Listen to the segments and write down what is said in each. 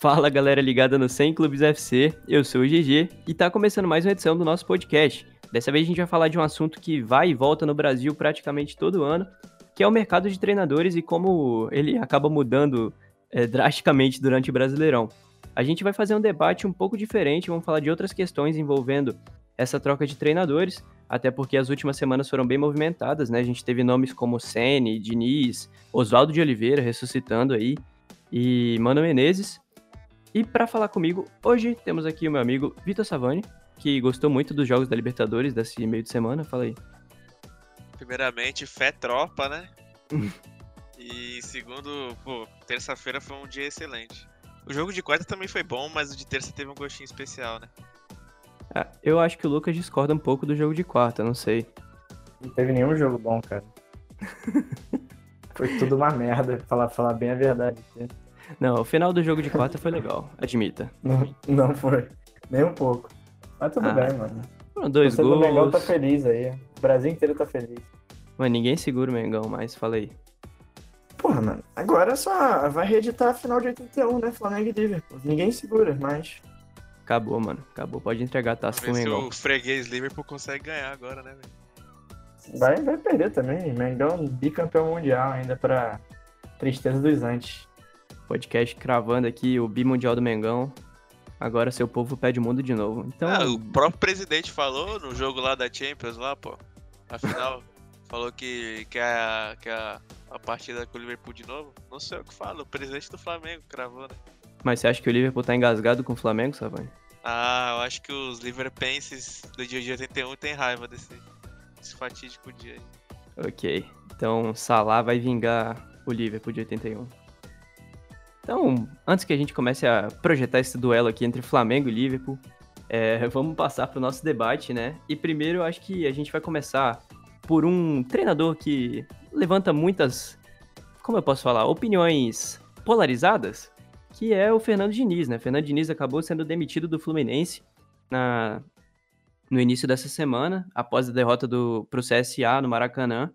Fala galera ligada no 100 Clubes FC, eu sou o GG e tá começando mais uma edição do nosso podcast. Dessa vez a gente vai falar de um assunto que vai e volta no Brasil praticamente todo ano, que é o mercado de treinadores e como ele acaba mudando é, drasticamente durante o Brasileirão. A gente vai fazer um debate um pouco diferente, vamos falar de outras questões envolvendo essa troca de treinadores, até porque as últimas semanas foram bem movimentadas, né? A gente teve nomes como Sene, Diniz, Oswaldo de Oliveira ressuscitando aí e Mano Menezes. E para falar comigo, hoje temos aqui o meu amigo Vitor Savani, que gostou muito dos jogos da Libertadores desse meio de semana. Fala aí. Primeiramente, fé tropa, né? e segundo, pô, terça-feira foi um dia excelente. O jogo de quarta também foi bom, mas o de terça teve um gostinho especial, né? Ah, eu acho que o Lucas discorda um pouco do jogo de quarta, não sei. Não teve nenhum jogo bom, cara. foi tudo uma merda, falar, falar bem a verdade. Não, o final do jogo de quarta foi legal, admita. Não, não foi. Nem um pouco. Mas tudo ah, bem, mano. Foram dois Você gols. O Mengão tá feliz aí. O Brasil inteiro tá feliz. Mas ninguém segura o Mengão mais, fala aí. Porra, mano. Agora só vai reeditar a final de 81, né? Flamengo e Liverpool. Ninguém segura, mas. Acabou, mano. Acabou. Pode entregar a taça pro Mengão. o freguês Liverpool consegue ganhar agora, né, velho? Vai, vai perder também. Mengão bicampeão mundial ainda pra tristeza dos antes. Podcast cravando aqui o bimundial do Mengão. Agora seu povo pede o mundo de novo. Então... Ah, o próprio presidente falou no jogo lá da Champions, lá, pô. Afinal, falou que quer a, que a, a partida com o Liverpool de novo. Não sei o que fala, o presidente do Flamengo cravou, né? Mas você acha que o Liverpool tá engasgado com o Flamengo, Savani? Ah, eu acho que os Liverpenses do dia de 81 tem raiva desse, desse fatídico dia aí. Ok. Então, Salah vai vingar o Liverpool de 81. Então, antes que a gente comece a projetar esse duelo aqui entre Flamengo e Liverpool, é, vamos passar para o nosso debate, né? E primeiro acho que a gente vai começar por um treinador que levanta muitas, como eu posso falar, opiniões polarizadas, que é o Fernando Diniz, né? Fernando Diniz acabou sendo demitido do Fluminense na, no início dessa semana, após a derrota do, pro CSA no Maracanã.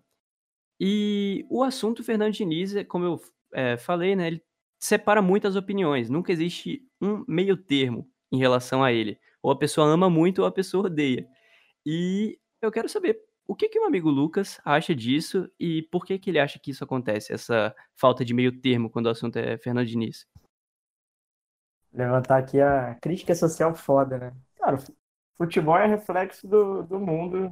E o assunto Fernando Diniz, como eu é, falei, né? Ele separa muitas opiniões. Nunca existe um meio termo em relação a ele. Ou a pessoa ama muito ou a pessoa odeia. E eu quero saber o que que o amigo Lucas acha disso e por que que ele acha que isso acontece, essa falta de meio termo quando o assunto é Fernando Diniz. Levantar aqui a crítica social foda, né? Cara, futebol é reflexo do, do mundo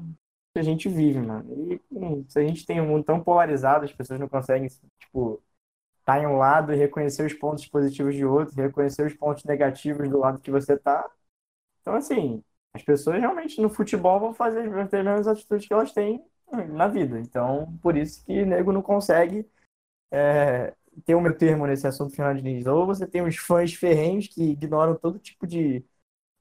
que a gente vive, mano. E hum, se a gente tem um mundo tão polarizado, as pessoas não conseguem, tipo, tá em um lado e reconhecer os pontos positivos de outro, reconhecer os pontos negativos do lado que você tá. Então, assim, as pessoas realmente no futebol vão fazer as mesmas atitudes que elas têm na vida. Então, por isso que nego não consegue é, ter um meio termo nesse assunto de Diniz. Ou você tem os fãs ferrenhos que ignoram todo tipo de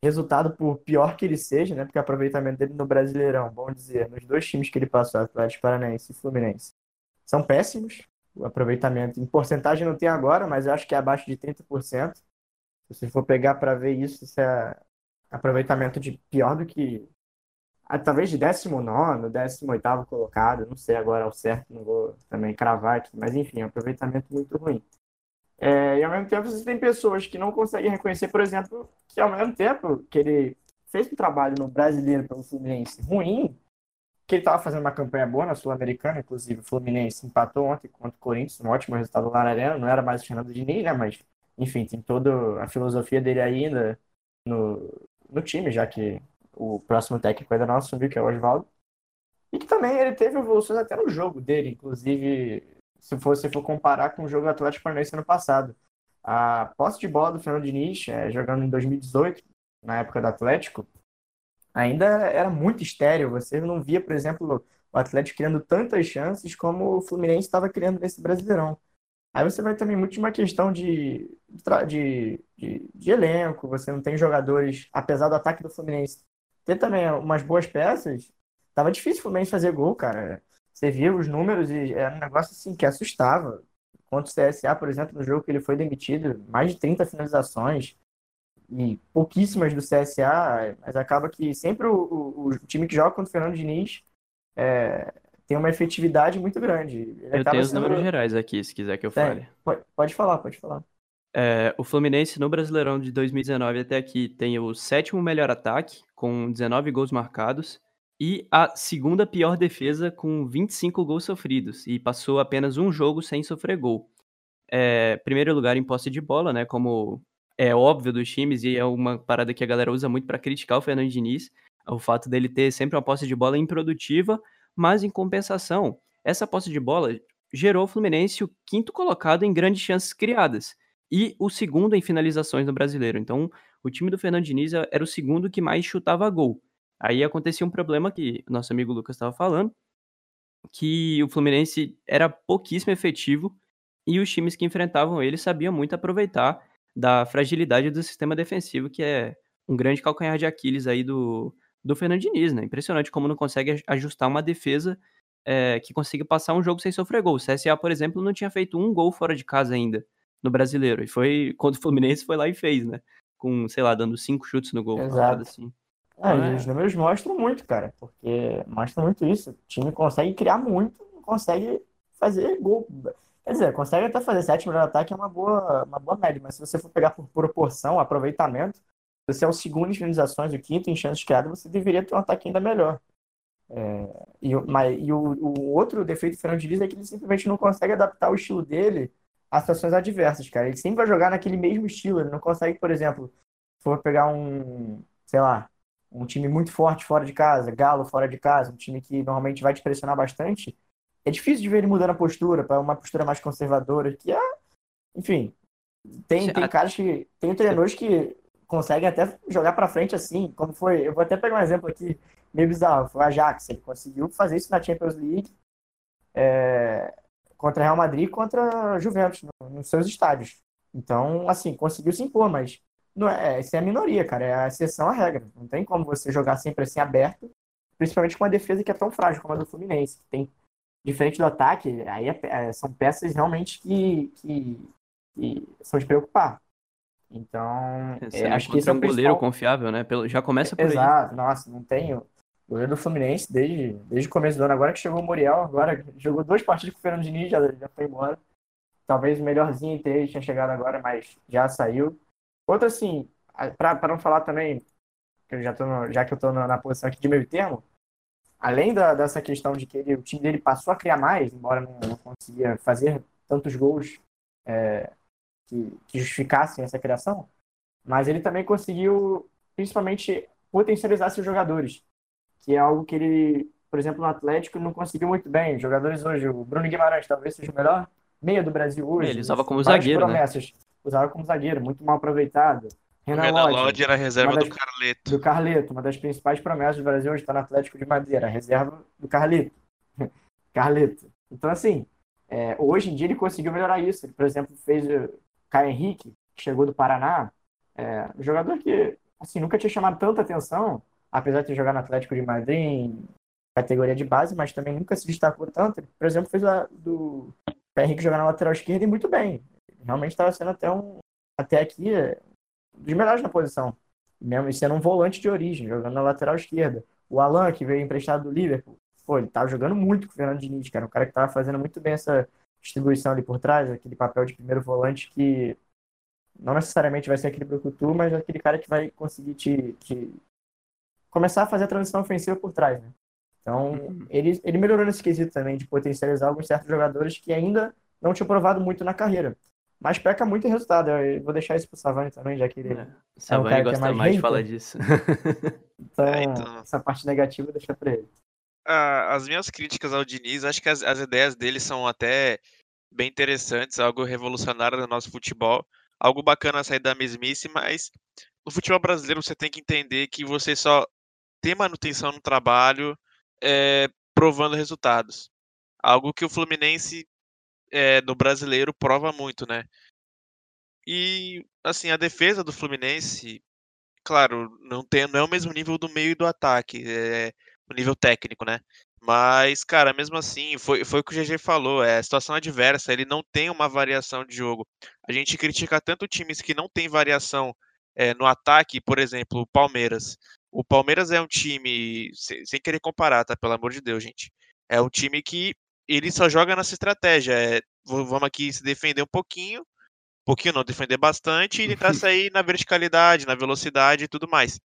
resultado, por pior que ele seja, né? Porque o aproveitamento dele no Brasileirão, bom dizer, nos dois times que ele passou, Atlético Paranaense e Fluminense, são péssimos o aproveitamento. Em porcentagem não tem agora, mas eu acho que é abaixo de 30%. Se você for pegar para ver isso, isso é aproveitamento de pior do que. Ah, talvez de 19, 18 colocado, não sei agora ao certo, não vou também cravar aqui, mas enfim, é aproveitamento muito ruim. É, e ao mesmo tempo você tem pessoas que não conseguem reconhecer, por exemplo, que ao mesmo tempo que ele fez um trabalho no brasileiro pelo Fluminense ruim, que ele estava fazendo uma campanha boa na Sul-Americana, inclusive o Fluminense empatou ontem contra o Corinthians, um ótimo resultado lá na Arena, não era mais o Fernando Diniz, né, mas enfim, tem toda a filosofia dele ainda no, no time, já que o próximo técnico ainda não assumiu, que é o Oswaldo, e que também ele teve evoluções até no jogo dele, inclusive se você for comparar com o jogo do Atlético Paranaense ano passado. A posse de bola do Fernando Diniz, é, jogando em 2018, na época do Atlético, ainda era muito estéreo. Você não via, por exemplo, o Atlético criando tantas chances como o Fluminense estava criando nesse Brasileirão. Aí você vai também muito de uma questão de, de, de, de, elenco, você não tem jogadores, apesar do ataque do Fluminense ter também umas boas peças, tava difícil o Fluminense fazer gol, cara. Você via os números e era um negócio assim que assustava. Contra o CSA, por exemplo, no jogo que ele foi demitido, mais de 30 finalizações, e pouquíssimas do CSA, mas acaba que sempre o, o, o time que joga contra o Fernando Diniz é, tem uma efetividade muito grande. Ele eu tenho os sendo... números gerais aqui, se quiser que eu fale. Pode, pode falar, pode falar. É, o Fluminense no Brasileirão de 2019 até aqui tem o sétimo melhor ataque, com 19 gols marcados, e a segunda pior defesa, com 25 gols sofridos, e passou apenas um jogo sem sofrer gol. É, primeiro lugar em posse de bola, né? Como é óbvio dos times, e é uma parada que a galera usa muito para criticar o Fernando Diniz, o fato dele ter sempre uma posse de bola improdutiva, mas em compensação, essa posse de bola gerou ao Fluminense o quinto colocado em grandes chances criadas e o segundo em finalizações no brasileiro. Então, o time do Fernando Diniz era o segundo que mais chutava gol. Aí acontecia um problema que nosso amigo Lucas estava falando, que o Fluminense era pouquíssimo efetivo e os times que enfrentavam ele sabiam muito aproveitar da fragilidade do sistema defensivo, que é um grande calcanhar de Aquiles aí do, do Fernando Diniz, né? Impressionante como não consegue ajustar uma defesa é, que consiga passar um jogo sem sofrer gol. O CSA, por exemplo, não tinha feito um gol fora de casa ainda no brasileiro. E foi quando o Fluminense foi lá e fez, né? Com, sei lá, dando cinco chutes no gol. Exato. Assim. Ah, é... os números mostram muito, cara, porque mostram muito isso. O time consegue criar muito, consegue fazer gol. Quer dizer, consegue até fazer sete melhor ataque, é uma boa, uma boa média, mas se você for pegar por proporção, aproveitamento, você é o segundo em finalizações, o quinto em chances criadas, você deveria ter um ataque ainda melhor. É, e, mas, e o, o, outro defeito do Fernando Diniz é que ele simplesmente não consegue adaptar o estilo dele a situações adversas, cara. Ele sempre vai jogar naquele mesmo estilo. Ele não consegue, por exemplo, for pegar um, sei lá, um time muito forte fora de casa, Galo fora de casa, um time que normalmente vai te pressionar bastante. É difícil de ver ele mudando a postura para uma postura mais conservadora, que é, enfim, tem, tem caras que tem treinadores que conseguem até jogar para frente assim, como foi, eu vou até pegar um exemplo aqui meio bizarro, foi o Ajax, ele conseguiu fazer isso na Champions League, é, contra Real Madrid e contra Juventus, no, nos seus estádios. Então, assim, conseguiu se impor, mas não é, isso é a minoria, cara, é a exceção à regra. Não tem como você jogar sempre assim aberto, principalmente com uma defesa que é tão frágil como a do Fluminense, que tem diferente do ataque, aí é, é, são peças realmente que, que, que, são de preocupar. Então, é, acho que esse é um principal... goleiro confiável, né? Pelo, já começa por Exato, aí. nossa, não tenho. Goleiro do Fluminense desde, desde o começo do ano. Agora que chegou o Muriel, agora jogou duas partidas com o Fernando Diniz, já, já foi embora. Talvez o melhorzinho entre eles tinha chegado agora, mas já saiu. Outra, assim, para não falar também, que eu já, tô no, já que eu estou na, na, posição aqui de meio termo, além da, dessa questão de que ele, o time dele passou a criar mais, embora não, não conseguia fazer tantos gols é, que, que justificassem essa criação, mas ele também conseguiu, principalmente, potencializar seus jogadores que é algo que ele, por exemplo, no Atlético não conseguiu muito bem. Os jogadores hoje, o Bruno Guimarães talvez seja o melhor meia do Brasil hoje. Ele usava como zagueiro, né? promessas. né? Usava como zagueiro, muito mal aproveitado. Renan, Renan Lodge, Lodge era reserva das, do Carleto. Do Carleto, uma das principais promessas do Brasil hoje está no Atlético de Madeira, reserva do Carleto. Carleto. Então, assim, é, hoje em dia ele conseguiu melhorar isso. Ele, por exemplo, fez o Caio Henrique, que chegou do Paraná, é, um jogador que assim, nunca tinha chamado tanta atenção, apesar de jogar no Atlético de Madrid em categoria de base, mas também nunca se destacou tanto. Ele, por exemplo, fez a, do Henrique jogar na lateral esquerda e muito bem. realmente estava sendo até um até aqui dos melhores na posição, mesmo sendo um volante de origem, jogando na lateral esquerda. O Alan, que veio emprestado do Liverpool, pô, ele estava jogando muito com o Fernando Diniz, cara, um cara que estava fazendo muito bem essa distribuição ali por trás, aquele papel de primeiro volante que não necessariamente vai ser aquele brucutu, mas é aquele cara que vai conseguir te, te começar a fazer a transição ofensiva por trás, né? Então, uhum. ele, ele melhorou nesse quesito também de potencializar alguns certos jogadores que ainda não tinham provado muito na carreira. Mas peca muito em resultado. Eu vou deixar isso pro Savani também, já que ele é, é um cara gosta que é mais, mais de falar disso. então, é, então, essa parte negativa deixa pra ele. Ah, as minhas críticas ao Diniz, acho que as, as ideias dele são até bem interessantes, algo revolucionário no nosso futebol. Algo bacana sair da mesmice, mas no futebol brasileiro você tem que entender que você só ter manutenção no trabalho é, provando resultados. Algo que o Fluminense é, no brasileiro prova muito, né? E assim, a defesa do Fluminense, claro, não, tem, não é o mesmo nível do meio e do ataque, é o nível técnico, né? Mas, cara, mesmo assim, foi, foi o que o GG falou, é situação adversa, ele não tem uma variação de jogo. A gente critica tanto times que não tem variação é, no ataque, por exemplo, o Palmeiras. O Palmeiras é um time, sem, sem, querer comparar, tá? Pelo amor de Deus, gente. É um time que ele só joga nessa estratégia. É, vamos aqui se defender um pouquinho pouquinho não, defender bastante e tentar sair na verticalidade, na velocidade e tudo mais.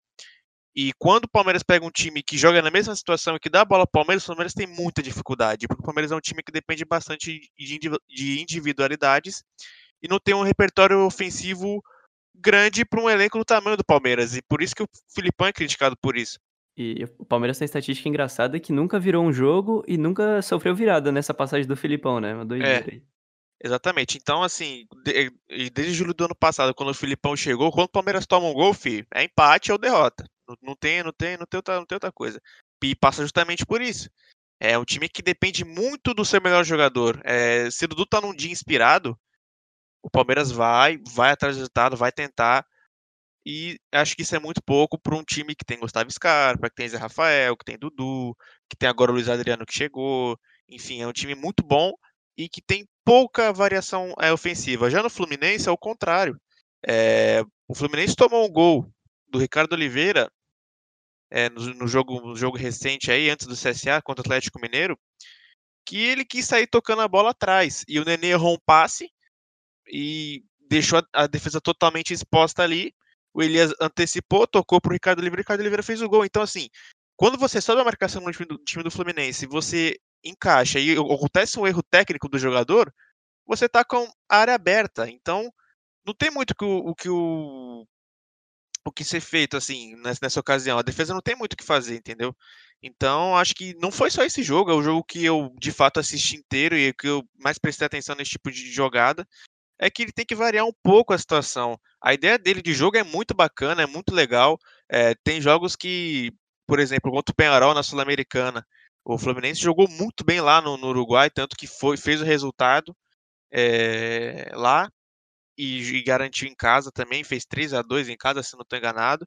E quando o Palmeiras pega um time que joga na mesma situação e que dá a bola ao Palmeiras, o Palmeiras tem muita dificuldade, porque o Palmeiras é um time que depende bastante de individualidades e não tem um repertório ofensivo grande para um elenco do tamanho do Palmeiras. E por isso que o Filipão é criticado por isso. E o Palmeiras tem estatística engraçada que nunca virou um jogo e nunca sofreu virada nessa passagem do Filipão, né? Uma doideira é. Exatamente. Então, assim, de, desde julho do ano passado, quando o Filipão chegou, quando o Palmeiras toma um gol, filho, é empate ou derrota. Não, não, tem, não tem, não tem outra, não tem outra coisa. E passa justamente por isso. É um time que depende muito do seu melhor jogador. É, se o Dudu tá num dia inspirado, o Palmeiras vai, vai atrás do resultado, vai tentar. E acho que isso é muito pouco para um time que tem Gustavo Scarpa, que tem Zé Rafael, que tem Dudu, que tem agora o Luiz Adriano que chegou. Enfim, é um time muito bom e que tem pouca variação é, ofensiva. Já no Fluminense é o contrário. É, o Fluminense tomou um gol do Ricardo Oliveira é, no, no, jogo, no jogo recente aí, antes do CSA contra o Atlético Mineiro, que ele quis sair tocando a bola atrás. E o Nenê errou um passe e deixou a, a defesa totalmente exposta ali. O Elias antecipou, tocou pro Ricardo Oliveira, o Ricardo Oliveira fez o gol. Então, assim, quando você sobe a marcação no time do, time do Fluminense, você encaixa e acontece um erro técnico do jogador, você tá com a área aberta. Então, não tem muito que o, o que o o que ser feito assim nessa, nessa ocasião. A defesa não tem muito o que fazer, entendeu? Então, acho que não foi só esse jogo, é o jogo que eu de fato assisti inteiro e que eu mais prestei atenção nesse tipo de jogada é que ele tem que variar um pouco a situação. A ideia dele de jogo é muito bacana, é muito legal. É, tem jogos que, por exemplo, contra o Penharol na Sul-Americana, o Fluminense jogou muito bem lá no, no, Uruguai, tanto que foi, fez o resultado é, lá e, e, garantiu em casa também, fez 3 a 2 em casa, se não estou enganado.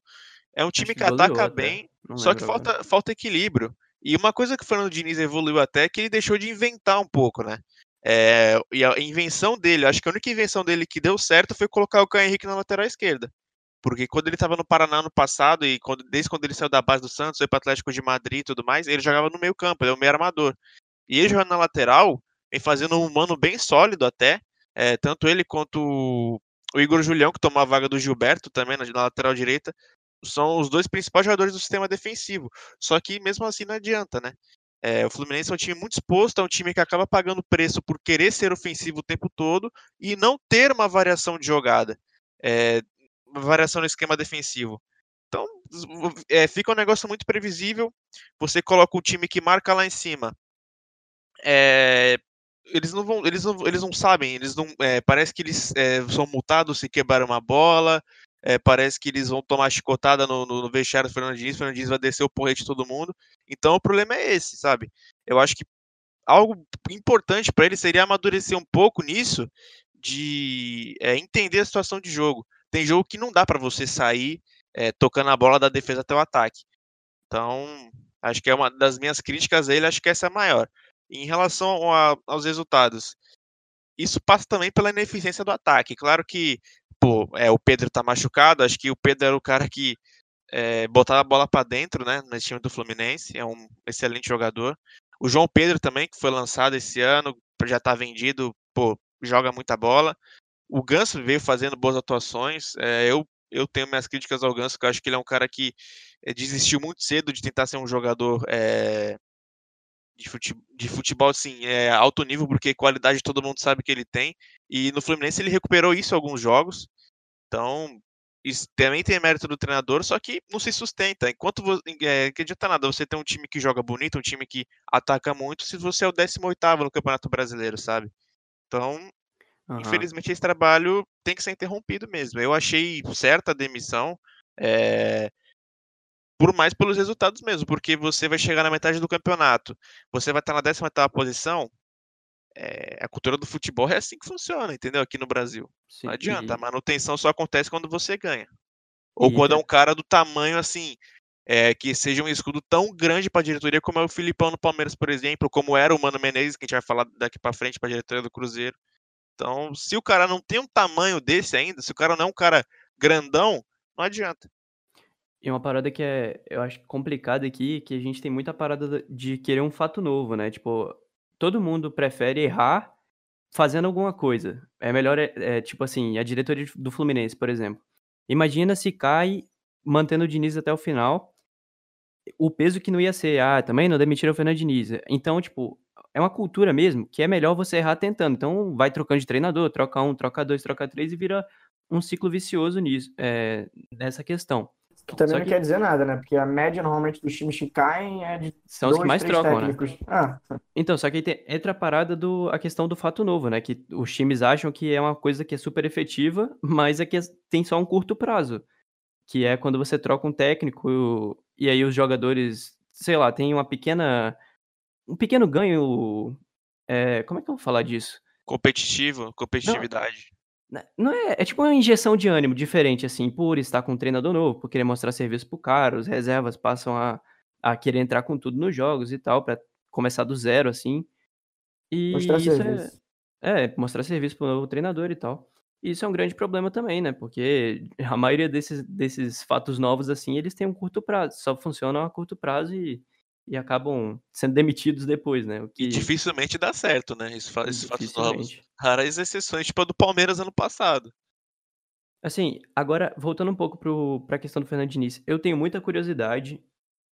É um time que, que ataca bem, só que falta, falta equilíbrio. E uma coisa que o Fernando Diniz evoluiu até é que ele deixou de inventar um pouco, né? É, e a invenção dele, acho que a única invenção dele que deu certo foi colocar o Caio Henrique na lateral esquerda. Porque quando ele estava no Paraná no passado, e quando, desde quando ele saiu da base do Santos, foi para Atlético de Madrid e tudo mais, ele jogava no meio campo, ele é um meio armador. E ele jogando na lateral, vem fazendo um mano bem sólido até, é, tanto ele quanto o Igor Julião, que tomou a vaga do Gilberto também na, na lateral direita, são os dois principais jogadores do sistema defensivo. Só que mesmo assim não adianta, né? É, o Fluminense é um time muito exposto, é um time que acaba pagando preço por querer ser ofensivo o tempo todo e não ter uma variação de jogada, é, uma variação no esquema defensivo. Então, é, fica um negócio muito previsível. Você coloca um time que marca lá em cima. É, eles não vão, eles não, eles não sabem, eles não, é, parece que eles é, são multados se quebrar uma bola, é, parece que eles vão tomar chicotada no, no, no vestiário do Diniz, o Diniz vai descer o porrete de todo mundo. Então o problema é esse, sabe? Eu acho que algo importante para ele seria amadurecer um pouco nisso, de é, entender a situação de jogo. Tem jogo que não dá para você sair é, tocando a bola da defesa até o ataque. Então, acho que é uma das minhas críticas a ele, acho que essa é a maior. Em relação a, aos resultados, isso passa também pela ineficiência do ataque. Claro que pô, é, o Pedro tá machucado, acho que o Pedro era o cara que é, botava a bola para dentro, né, no time do Fluminense, é um excelente jogador. O João Pedro também, que foi lançado esse ano, já tá vendido, pô, joga muita bola. O Ganso veio fazendo boas atuações, é, eu, eu tenho minhas críticas ao Ganso, que eu acho que ele é um cara que é, desistiu muito cedo de tentar ser um jogador é, de futebol, de futebol assim, é, alto nível, porque qualidade todo mundo sabe que ele tem. E no Fluminense ele recuperou isso em alguns jogos. Então, isso também tem mérito do treinador, só que não se sustenta. Enquanto é, que adianta nada você ter um time que joga bonito, um time que ataca muito, se você é o 18 no Campeonato Brasileiro, sabe? Então, uhum. infelizmente, esse trabalho tem que ser interrompido mesmo. Eu achei certa a demissão. É, por mais pelos resultados mesmo, porque você vai chegar na metade do campeonato, você vai estar na 18 posição, é, a cultura do futebol é assim que funciona, entendeu? Aqui no Brasil. Sim, não adianta, e... a manutenção só acontece quando você ganha. Ou e... quando é um cara do tamanho assim, é, que seja um escudo tão grande para a diretoria como é o Filipão no Palmeiras, por exemplo, como era o Mano Menezes, que a gente vai falar daqui para frente para a diretoria do Cruzeiro. Então, se o cara não tem um tamanho desse ainda, se o cara não é um cara grandão, não adianta. E uma parada que é, eu acho complicada aqui, que a gente tem muita parada de querer um fato novo, né? Tipo, todo mundo prefere errar fazendo alguma coisa. É melhor, é, é, tipo assim, a diretoria do Fluminense, por exemplo. Imagina se cai mantendo o Diniz até o final. O peso que não ia ser, ah, também não demitiram o Fernando Diniz. Então, tipo, é uma cultura mesmo que é melhor você errar tentando. Então, vai trocando de treinador, troca um, troca dois, troca três e vira um ciclo vicioso nisso, é, nessa questão. Que também não que... quer dizer nada, né? Porque a média normalmente dos times que caem é de São dois, os que mais trocam, né? técnicos. né? Ah. Então, só que aí tem, entra a parada do a questão do fato novo, né? Que os times acham que é uma coisa que é super efetiva, mas é que tem só um curto prazo. Que é quando você troca um técnico e aí os jogadores, sei lá, tem uma pequena. um pequeno ganho. É, como é que eu vou falar disso? Competitivo, competitividade. Não é, é tipo uma injeção de ânimo diferente, assim, por estar com um treinador novo, por querer mostrar serviço pro cara, os reservas passam a, a querer entrar com tudo nos jogos e tal, para começar do zero, assim. E mostrar isso serviço. É, é, mostrar serviço pro novo treinador e tal. E isso é um grande problema também, né? Porque a maioria desses, desses fatos novos, assim, eles têm um curto prazo, só funcionam a curto prazo e e acabam sendo demitidos depois, né? O que... E dificilmente dá certo, né? Esses, esses fatos novos. Raras exceções, tipo a do Palmeiras ano passado. Assim, agora, voltando um pouco para a questão do Fernando Diniz, eu tenho muita curiosidade.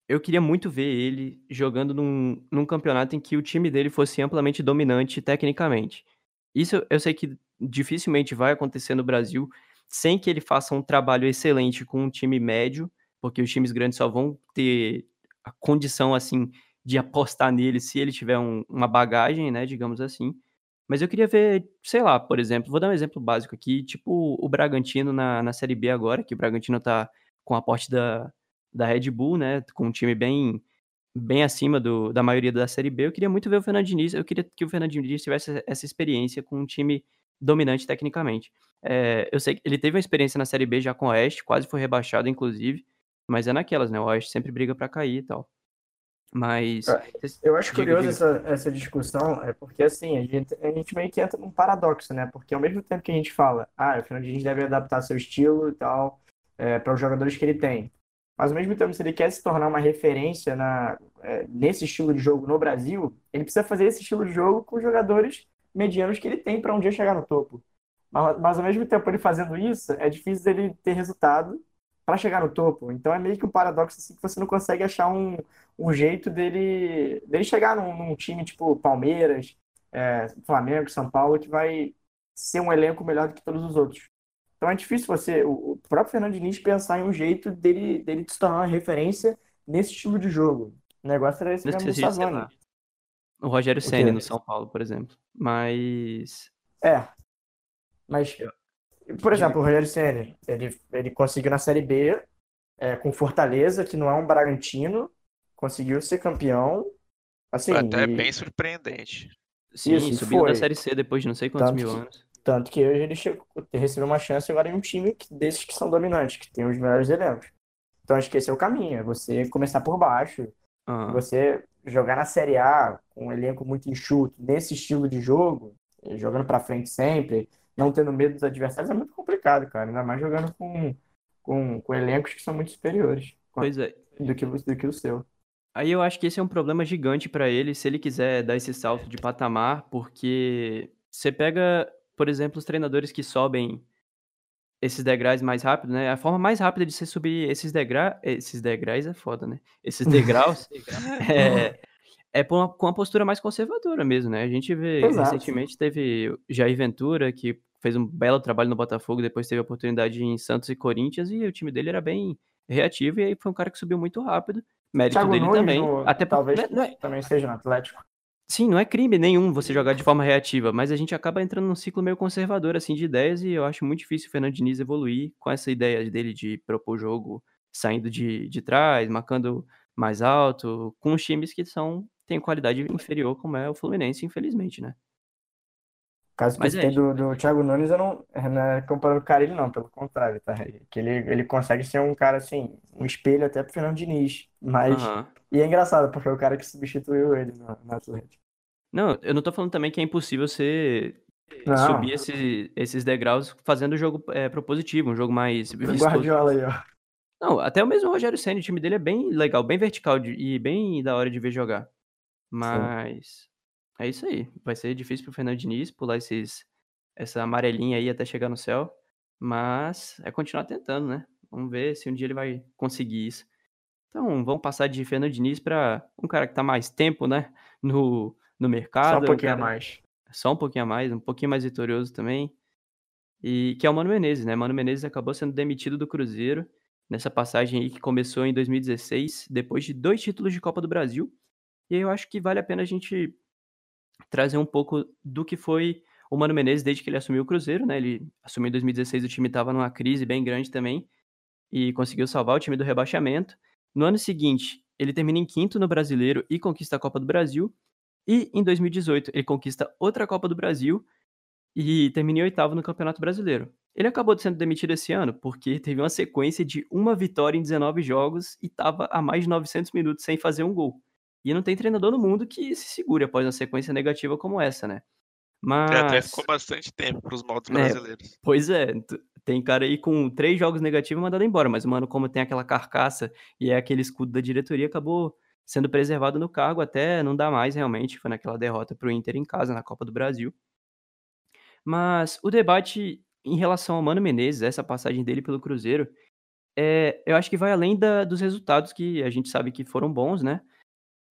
Eu queria muito ver ele jogando num, num campeonato em que o time dele fosse amplamente dominante tecnicamente. Isso eu sei que dificilmente vai acontecer no Brasil sem que ele faça um trabalho excelente com um time médio, porque os times grandes só vão ter a condição, assim, de apostar nele se ele tiver um, uma bagagem, né, digamos assim. Mas eu queria ver, sei lá, por exemplo, vou dar um exemplo básico aqui, tipo o Bragantino na, na Série B agora, que o Bragantino tá com a aporte da, da Red Bull, né, com um time bem bem acima do, da maioria da Série B. Eu queria muito ver o Fernando Diniz, eu queria que o Fernando Diniz tivesse essa experiência com um time dominante tecnicamente. É, eu sei que ele teve uma experiência na Série B já com o Oeste, quase foi rebaixado, inclusive, mas é naquelas, né? O Oeste sempre briga para cair e tal. Mas. É, eu acho diga, curioso diga. Essa, essa discussão, é porque assim, a gente, a gente meio que entra num paradoxo, né? Porque ao mesmo tempo que a gente fala, ah, o Fernandinho deve adaptar seu estilo e tal, é, para os jogadores que ele tem. Mas ao mesmo tempo, se ele quer se tornar uma referência na, é, nesse estilo de jogo no Brasil, ele precisa fazer esse estilo de jogo com os jogadores medianos que ele tem para um dia chegar no topo. Mas, mas ao mesmo tempo, ele fazendo isso, é difícil ele ter resultado para chegar no topo. Então é meio que um paradoxo assim que você não consegue achar um, um jeito dele, dele chegar num, num time tipo Palmeiras, é, Flamengo, São Paulo, que vai ser um elenco melhor do que todos os outros. Então é difícil você, o próprio Fernando Diniz, pensar em um jeito dele, dele se tornar uma referência nesse estilo de jogo. O negócio era esse mesmo Savani. O Rogério Senna no São Paulo, por exemplo. Mas. É. Mas por exemplo, o Rogério Senna, ele, ele conseguiu na Série B é, com Fortaleza, que não é um Bragantino, conseguiu ser campeão. Assim, Até e... bem surpreendente. Sim, Isso, subiu foi. da Série C depois de não sei quantos tanto mil que, anos. Tanto que hoje ele chegou, recebeu uma chance agora em um time que, desses que são dominantes, que tem os melhores elencos. Então acho que esse é o caminho, é você começar por baixo, uhum. você jogar na Série A com um elenco muito enxuto, nesse estilo de jogo, jogando para frente sempre, não tendo medo dos adversários é muito complicado, cara. Ainda mais jogando com, com, com elencos que são muito superiores pois é. do, que, do que o seu. Aí eu acho que esse é um problema gigante para ele, se ele quiser dar esse salto de patamar, porque você pega, por exemplo, os treinadores que sobem esses degraus mais rápido, né? A forma mais rápida de você subir esses degraus, esses degraus é foda, né? Esses degraus é, é com uma postura mais conservadora mesmo, né? A gente vê, Exato. recentemente teve Jair Ventura, que fez um belo trabalho no Botafogo, depois teve a oportunidade em Santos e Corinthians, e o time dele era bem reativo, e aí foi um cara que subiu muito rápido. Mérito Thiago dele Nunes, também. No, até talvez não é, também seja no Atlético. Sim, não é crime nenhum você jogar de forma reativa, mas a gente acaba entrando num ciclo meio conservador assim de ideias e eu acho muito difícil o Fernando Diniz evoluir com essa ideia dele de propor jogo saindo de, de trás, marcando mais alto, com os times que são têm qualidade inferior como é o Fluminense, infelizmente, né? Caso que Mas é, tem do, do Thiago Nunes, eu não, não é comparando com o ele não, pelo contrário, tá? Que ele, ele consegue ser um cara, assim, um espelho até pro Fernando Diniz. Mas. E é engraçado, porque é o cara que substituiu ele no, no Atlético. Não, eu não tô falando também que é impossível você não. subir esse, esses degraus fazendo o jogo é, propositivo, um jogo mais vistoso. Guardiola aí, ó. Não, até o mesmo Rogério Senna, o time dele é bem legal, bem vertical de, e bem da hora de ver jogar. Mas. É isso aí. Vai ser difícil pro Fernando Diniz pular esses, essa amarelinha aí até chegar no céu. Mas é continuar tentando, né? Vamos ver se um dia ele vai conseguir isso. Então, vamos passar de Fernando Diniz para um cara que tá mais tempo, né? No, no mercado. Só um pouquinho é a mais. Só um pouquinho a mais, um pouquinho mais vitorioso também. E que é o Mano Menezes, né? Mano Menezes acabou sendo demitido do Cruzeiro nessa passagem aí que começou em 2016, depois de dois títulos de Copa do Brasil. E aí eu acho que vale a pena a gente trazer um pouco do que foi o Mano Menezes desde que ele assumiu o Cruzeiro, né? Ele assumiu em 2016, o time estava numa crise bem grande também e conseguiu salvar o time do rebaixamento. No ano seguinte, ele termina em quinto no Brasileiro e conquista a Copa do Brasil. E em 2018, ele conquista outra Copa do Brasil e termina em oitavo no Campeonato Brasileiro. Ele acabou sendo demitido esse ano porque teve uma sequência de uma vitória em 19 jogos e estava a mais de 900 minutos sem fazer um gol. E não tem treinador no mundo que se segure após uma sequência negativa como essa, né? Mas. Já até ficou bastante tempo para os modos brasileiros. É, pois é, tem cara aí com três jogos negativos mandado embora, mas o mano, como tem aquela carcaça e é aquele escudo da diretoria, acabou sendo preservado no cargo até não dá mais realmente. Foi naquela derrota para o Inter em casa na Copa do Brasil. Mas o debate em relação ao Mano Menezes, essa passagem dele pelo Cruzeiro, é, eu acho que vai além da, dos resultados que a gente sabe que foram bons, né?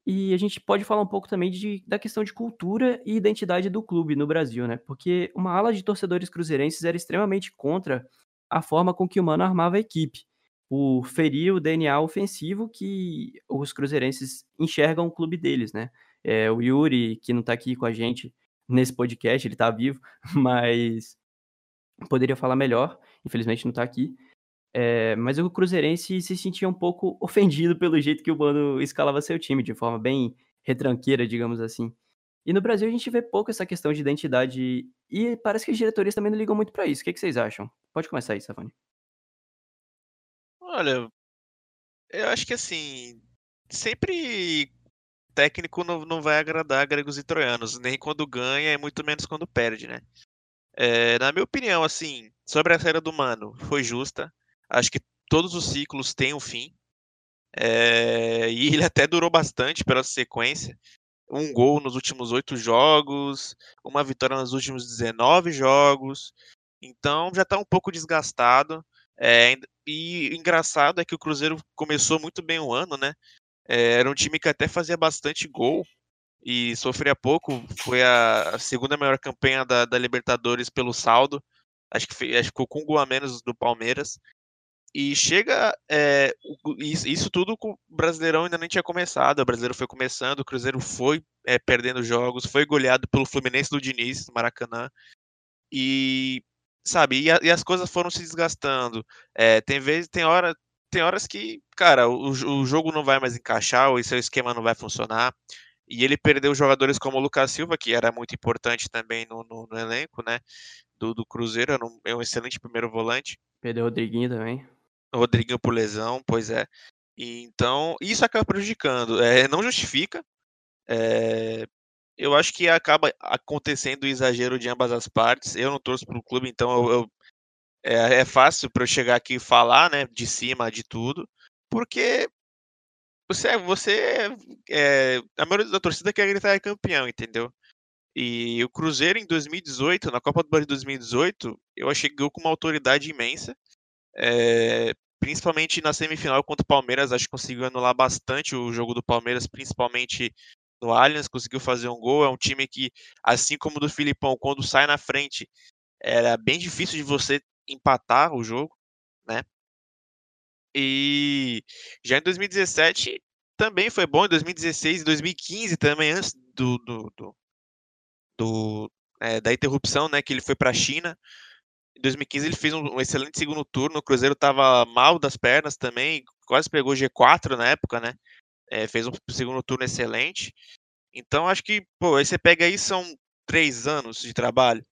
E a gente pode falar um pouco também de, da questão de cultura e identidade do clube no Brasil, né? Porque uma ala de torcedores cruzeirenses era extremamente contra a forma com que o Mano armava a equipe, por ferir o DNA ofensivo que os cruzeirenses enxergam o clube deles, né? É, o Yuri, que não tá aqui com a gente, nesse podcast, ele tá vivo, mas poderia falar melhor, infelizmente não tá aqui. É, mas o Cruzeirense se sentia um pouco ofendido pelo jeito que o Mano escalava seu time, de forma bem retranqueira, digamos assim. E no Brasil a gente vê pouco essa questão de identidade e parece que as diretorias também não ligam muito para isso. O que, que, vocês acham? Pode começar aí, Savani. Olha, eu acho que assim, sempre técnico não, não vai agradar gregos e troianos, nem quando ganha e muito menos quando perde, né? É, na minha opinião, assim, sobre a saída do Mano, foi justa. Acho que todos os ciclos têm um fim. É, e ele até durou bastante pela sequência. Um gol nos últimos oito jogos, uma vitória nos últimos 19 jogos. Então já está um pouco desgastado. É, e engraçado é que o Cruzeiro começou muito bem o ano, né? É, era um time que até fazia bastante gol e sofria pouco. Foi a segunda melhor campanha da, da Libertadores pelo saldo. Acho que, acho que ficou com um gol a menos do Palmeiras. E chega. É, isso tudo com o Brasileirão ainda nem tinha começado. O Brasileiro foi começando, o Cruzeiro foi é, perdendo jogos, foi goleado pelo Fluminense do Diniz, Maracanã. E. Sabe, e, a, e as coisas foram se desgastando. É, tem vezes, tem hora, tem horas que, cara, o, o jogo não vai mais encaixar, o seu esquema não vai funcionar. E ele perdeu jogadores como o Lucas Silva, que era muito importante também no, no, no elenco, né? Do, do Cruzeiro, é um excelente primeiro volante. Perdeu o Rodriguinho também. Rodriguinho por lesão, pois é. E, então, isso acaba prejudicando. É, não justifica. É, eu acho que acaba acontecendo o exagero de ambas as partes. Eu não torço para o clube, então eu, eu é, é fácil para eu chegar aqui e falar, né, de cima de tudo, porque você, você é, a maioria da torcida quer gritar é campeão, entendeu? E o Cruzeiro em 2018, na Copa do Brasil 2018, eu achei que ganhou com uma autoridade imensa, é, principalmente na semifinal contra o Palmeiras, acho que conseguiu anular bastante o jogo do Palmeiras, principalmente no Allianz, conseguiu fazer um gol. É um time que, assim como o do Filipão, quando sai na frente, era bem difícil de você empatar o jogo, né? E já em 2017 também foi bom, em 2016 e 2015 também, antes do, do, do, do é, da interrupção, né, que ele foi para a China. Em 2015 ele fez um, um, excelente segundo turno, o Cruzeiro estava mal das pernas também, quase pegou G4 na época, né? É, fez um segundo turno excelente. Então acho que, pô, aí você pega aí, são três anos de trabalho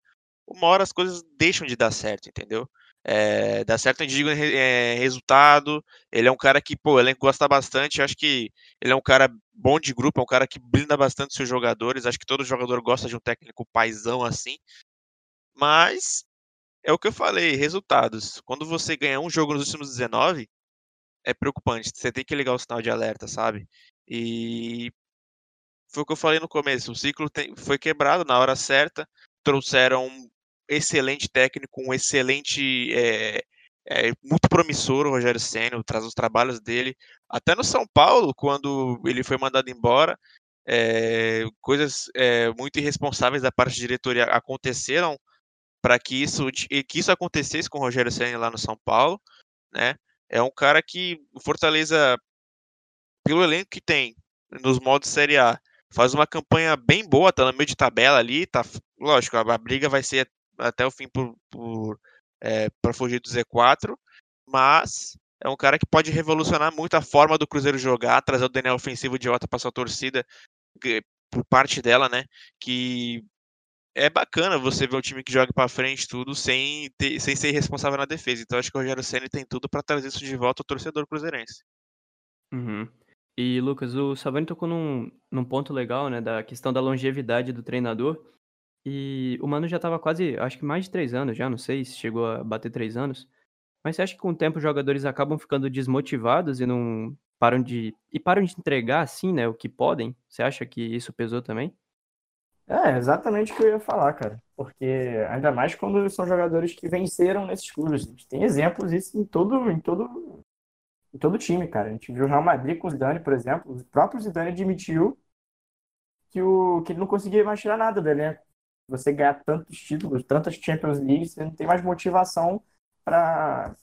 uma hora as coisas deixam de dar certo, entendeu? É, dá certo, eu digo é, resultado. Ele é um cara que, pô, ele gosta bastante. Acho que ele é um cara bom de grupo, é um cara que blinda bastante seus jogadores. Acho que todo jogador gosta de um técnico paisão assim. Mas é o que eu falei, resultados. Quando você ganha um jogo nos últimos 19, é preocupante. Você tem que ligar o sinal de alerta, sabe? E foi o que eu falei no começo. O ciclo foi quebrado na hora certa. Trouxeram um excelente técnico, um excelente. É, é, muito promissor o Rogério Senna, traz os trabalhos dele. Até no São Paulo, quando ele foi mandado embora, é, coisas é, muito irresponsáveis da parte da diretoria aconteceram para que isso, que isso acontecesse com o Rogério Senna lá no São Paulo. Né? É um cara que o Fortaleza, pelo elenco que tem nos modos Série A, faz uma campanha bem boa, tá no meio de tabela ali, tá, lógico, a, a briga vai ser até o fim por, por é, para fugir do Z4, mas é um cara que pode revolucionar muito a forma do Cruzeiro jogar, trazer o Daniel ofensivo de volta para sua torcida por parte dela, né? Que é bacana você ver o time que joga para frente tudo sem, ter, sem ser responsável na defesa. Então acho que o Rogério Ceni tem tudo para trazer isso de volta ao torcedor cruzeirense. Uhum. E Lucas, o Savani tocou num, num ponto legal, né, da questão da longevidade do treinador. E o Mano já estava quase, acho que mais de três anos já, não sei se chegou a bater três anos. Mas você acha que com o tempo os jogadores acabam ficando desmotivados e não param de. e param de entregar assim, né, o que podem? Você acha que isso pesou também? É, exatamente o que eu ia falar, cara. Porque ainda mais quando são jogadores que venceram nesses clubes. A gente tem exemplos isso em todo, em todo, em todo time, cara. A gente viu o Real Madrid com o Zidane, por exemplo. O próprio Zidane admitiu que, o, que ele não conseguia mais tirar nada do elenco você ganhar tantos títulos, tantas Champions League, você não tem mais motivação para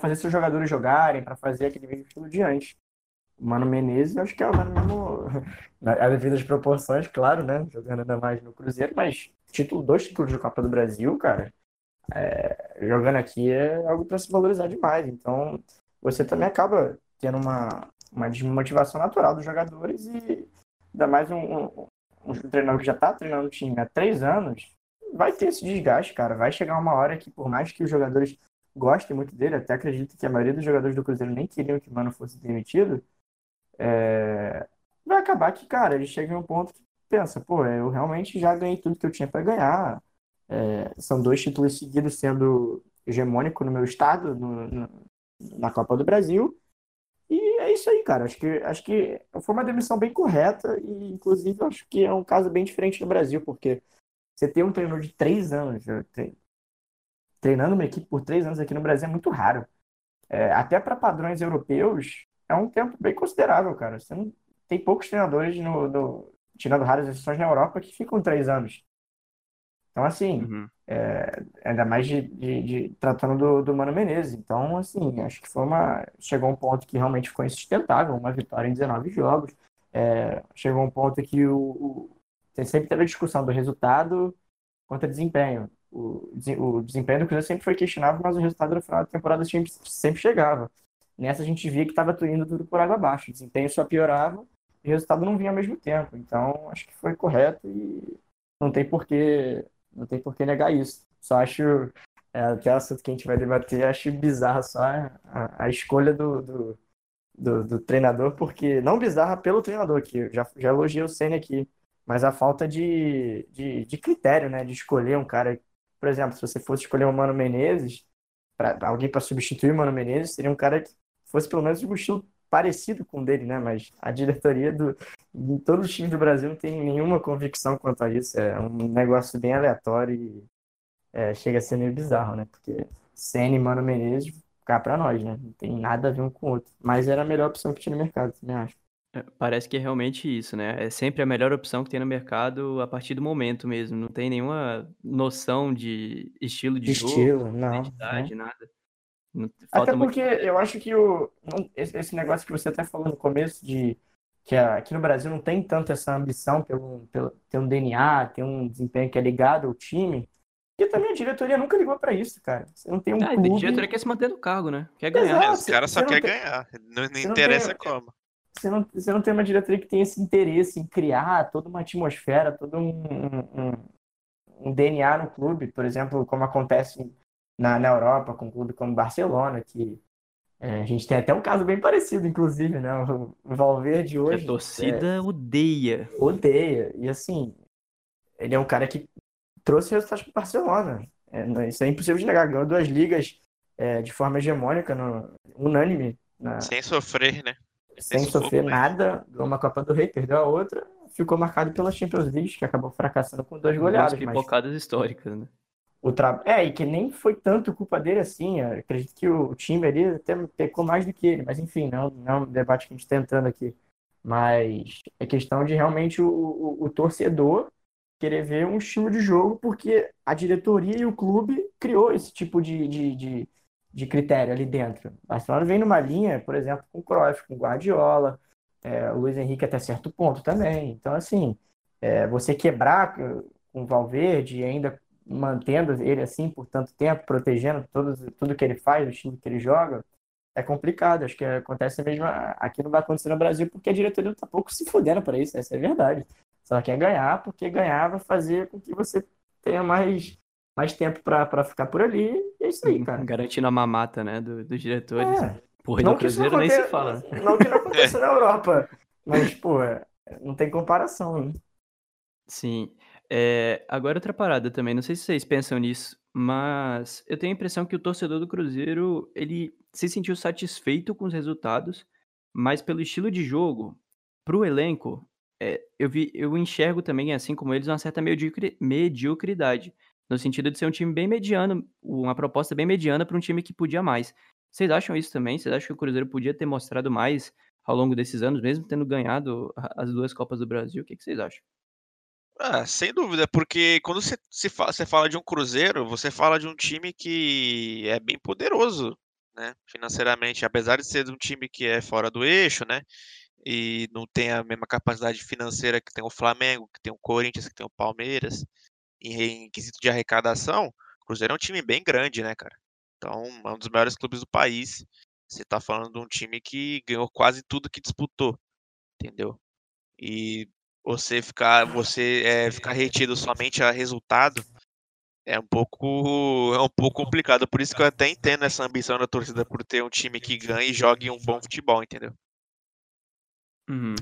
fazer seus jogadores jogarem, para fazer aquele mesmo estilo de antes. O Mano Menezes, eu acho que é o mesmo. A devidas proporções, claro, né? Jogando ainda mais no Cruzeiro, mas título, dois títulos de Copa do Brasil, cara, é, jogando aqui é algo para se valorizar demais. Então, você também acaba tendo uma, uma desmotivação natural dos jogadores e ainda mais um, um treinador que já está treinando o time há três anos, vai ter esse desgaste, cara. Vai chegar uma hora que, por mais que os jogadores gostem muito dele, até acredito que a maioria dos jogadores do Cruzeiro nem queriam que o Mano fosse demitido, é... vai acabar que, cara, ele chega um ponto que pensa, pô, eu realmente já ganhei tudo que eu tinha para ganhar. É... São dois títulos seguidos sendo hegemônico no meu estado, no, no, na Copa do Brasil. E é isso aí, cara. Acho que, acho que foi uma demissão bem correta e, inclusive, acho que é um caso bem diferente no Brasil, porque você ter um treinador de três anos, treinando uma equipe por três anos aqui no Brasil é muito raro. É, até para padrões europeus, é um tempo bem considerável, cara. Você não, tem poucos treinadores, no, no, tirando raras exceções na Europa, que ficam três anos. Então, assim, uhum. é, ainda mais de, de, de tratando do, do, Mano Menezes. Então, assim, acho que foi uma. Chegou um ponto que realmente ficou insustentável, uma vitória em 19 jogos. É, chegou um ponto que o, o, sempre teve a discussão do resultado contra desempenho. O, o desempenho do Cruzeiro sempre foi questionável, mas o resultado no final da temporada sempre, sempre chegava. Nessa a gente via que estava indo tudo por água abaixo. O desempenho só piorava o resultado não vinha ao mesmo tempo. Então, acho que foi correto e não tem porquê não tem por que negar isso. Só acho, é, que é assunto que a gente vai debater, acho bizarra só a, a escolha do, do, do, do, treinador, porque, não bizarra pelo treinador, que já, já elogiei o Senna aqui, mas a falta de, de, de, critério, né, de escolher um cara, por exemplo, se você fosse escolher o Mano Menezes, pra, alguém para substituir o Mano Menezes, seria um cara que fosse pelo menos de um estilo parecido com o dele, né? Mas a diretoria do em todo o time do Brasil não tem nenhuma convicção quanto a isso. É um negócio bem aleatório e é, chega a ser meio bizarro, né? Porque Senna e Mano Menezes cá para nós, né? Não tem nada a ver um com o outro. Mas era a melhor opção que tinha no mercado, também acho. É, parece que é realmente isso, né? É sempre a melhor opção que tem no mercado a partir do momento mesmo. Não tem nenhuma noção de estilo de, de jogo, estilo, não, identidade, né? nada. Até porque muito... eu acho que o, esse negócio que você até falou no começo de que aqui no Brasil não tem tanto essa ambição pelo, pelo ter um DNA, ter um desempenho que é ligado ao time, porque também a diretoria nunca ligou para isso, cara. Você não tem um ah, clube... A diretoria quer se manter no cargo, né? Quer ganhar. Exato, Os caras só querem tem... ganhar. Não, não interessa não tem... como. Você não, você não tem uma diretoria que tem esse interesse em criar toda uma atmosfera, todo um, um, um DNA no clube, por exemplo, como acontece na, na Europa, com um clube como Barcelona, que é, a gente tem até um caso bem parecido, inclusive, né? O Valverde hoje. A torcida é, odeia. Odeia. E assim, ele é um cara que trouxe resultados para o Barcelona. É, isso é impossível de negar. Ganhou duas ligas é, de forma hegemônica, no, unânime. Na... Sem sofrer, né? sem sofrer nada, ganhou uma Copa do Rei, perdeu a outra, ficou marcado pela Champions League, que acabou fracassando com duas goleadas. Duas pipocadas mas... históricas, né? O. É, e que nem foi tanto culpa dele assim. Eu acredito que o time ali até pecou mais do que ele, mas enfim, não, não é um debate que a gente está entrando aqui. Mas é questão de realmente o, o, o torcedor querer ver um estilo de jogo, porque a diretoria e o clube criou esse tipo de, de, de, de critério ali dentro. O Barcelona vem numa linha, por exemplo, com o Cruyff, com o Guardiola, é, o Luiz Henrique até certo ponto também. Então, assim, é, você quebrar com o Valverde e ainda mantendo ele assim por tanto tempo, protegendo todo, tudo que ele faz, o time que ele joga, é complicado. Acho que acontece mesmo aqui não vai acontecer no Brasil porque a diretoria está pouco se fudendo para isso, essa é a verdade. Só quer ganhar porque ganhar vai fazer com que você tenha mais, mais tempo para ficar por ali. E é isso aí, cara. Garantindo a mamata, né, dos do diretores. É. Porra, não no Cruzeiro nem se fala. Não que não aconteça na Europa, mas, pô, não tem comparação, né? Sim. É, agora outra parada também, não sei se vocês pensam nisso, mas eu tenho a impressão que o torcedor do Cruzeiro, ele se sentiu satisfeito com os resultados, mas pelo estilo de jogo, pro elenco, é, eu, vi, eu enxergo também, assim como eles, uma certa mediocri, mediocridade, no sentido de ser um time bem mediano, uma proposta bem mediana para um time que podia mais. Vocês acham isso também? Vocês acham que o Cruzeiro podia ter mostrado mais ao longo desses anos, mesmo tendo ganhado as duas Copas do Brasil? O que, que vocês acham? Ah, sem dúvida, porque quando você, se fala, você fala de um Cruzeiro, você fala de um time que é bem poderoso, né? Financeiramente, apesar de ser um time que é fora do eixo, né? E não tem a mesma capacidade financeira que tem o Flamengo, que tem o Corinthians, que tem o Palmeiras, em, em quesito de arrecadação, o Cruzeiro é um time bem grande, né, cara? Então, é um dos maiores clubes do país. Você tá falando de um time que ganhou quase tudo que disputou, entendeu? E você ficar você é, ficar retido somente a resultado é um pouco é um pouco complicado. Por isso que eu até entendo essa ambição da torcida por ter um time que ganhe e jogue um bom futebol, entendeu? Uhum.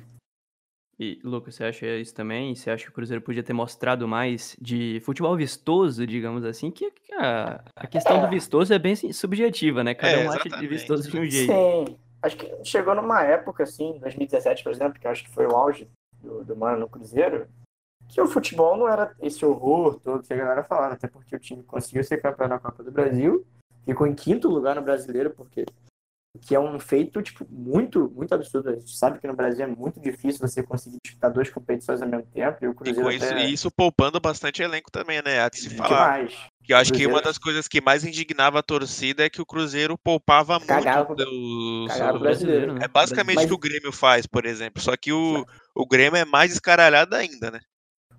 E, Lucas, você acha isso também? Você acha que o Cruzeiro podia ter mostrado mais de futebol vistoso, digamos assim? Que a, a questão do vistoso é bem subjetiva, né? Cada é, um acha de vistoso de um jeito. Sim. Acho que chegou numa época, assim, 2017, por exemplo, que acho que foi o auge do, do Mano no Cruzeiro, que o futebol não era esse horror todo que a galera falava, até porque o time conseguiu ser campeão da Copa do Brasil, ficou em quinto lugar no brasileiro, porque que é um feito tipo muito muito absurdo. A gente sabe que no Brasil é muito difícil você conseguir disputar duas competições ao mesmo tempo. E, o Cruzeiro e, isso, até... isso poupando bastante elenco também, né? Há de se falar. Demais. Que eu acho Cruzeiro... que uma das coisas que mais indignava a torcida é que o Cruzeiro poupava Cagava, muito do Cagava brasileiro. Né? É basicamente o Mas... que o Grêmio faz, por exemplo. Só que o, o Grêmio é mais escaralhado ainda, né?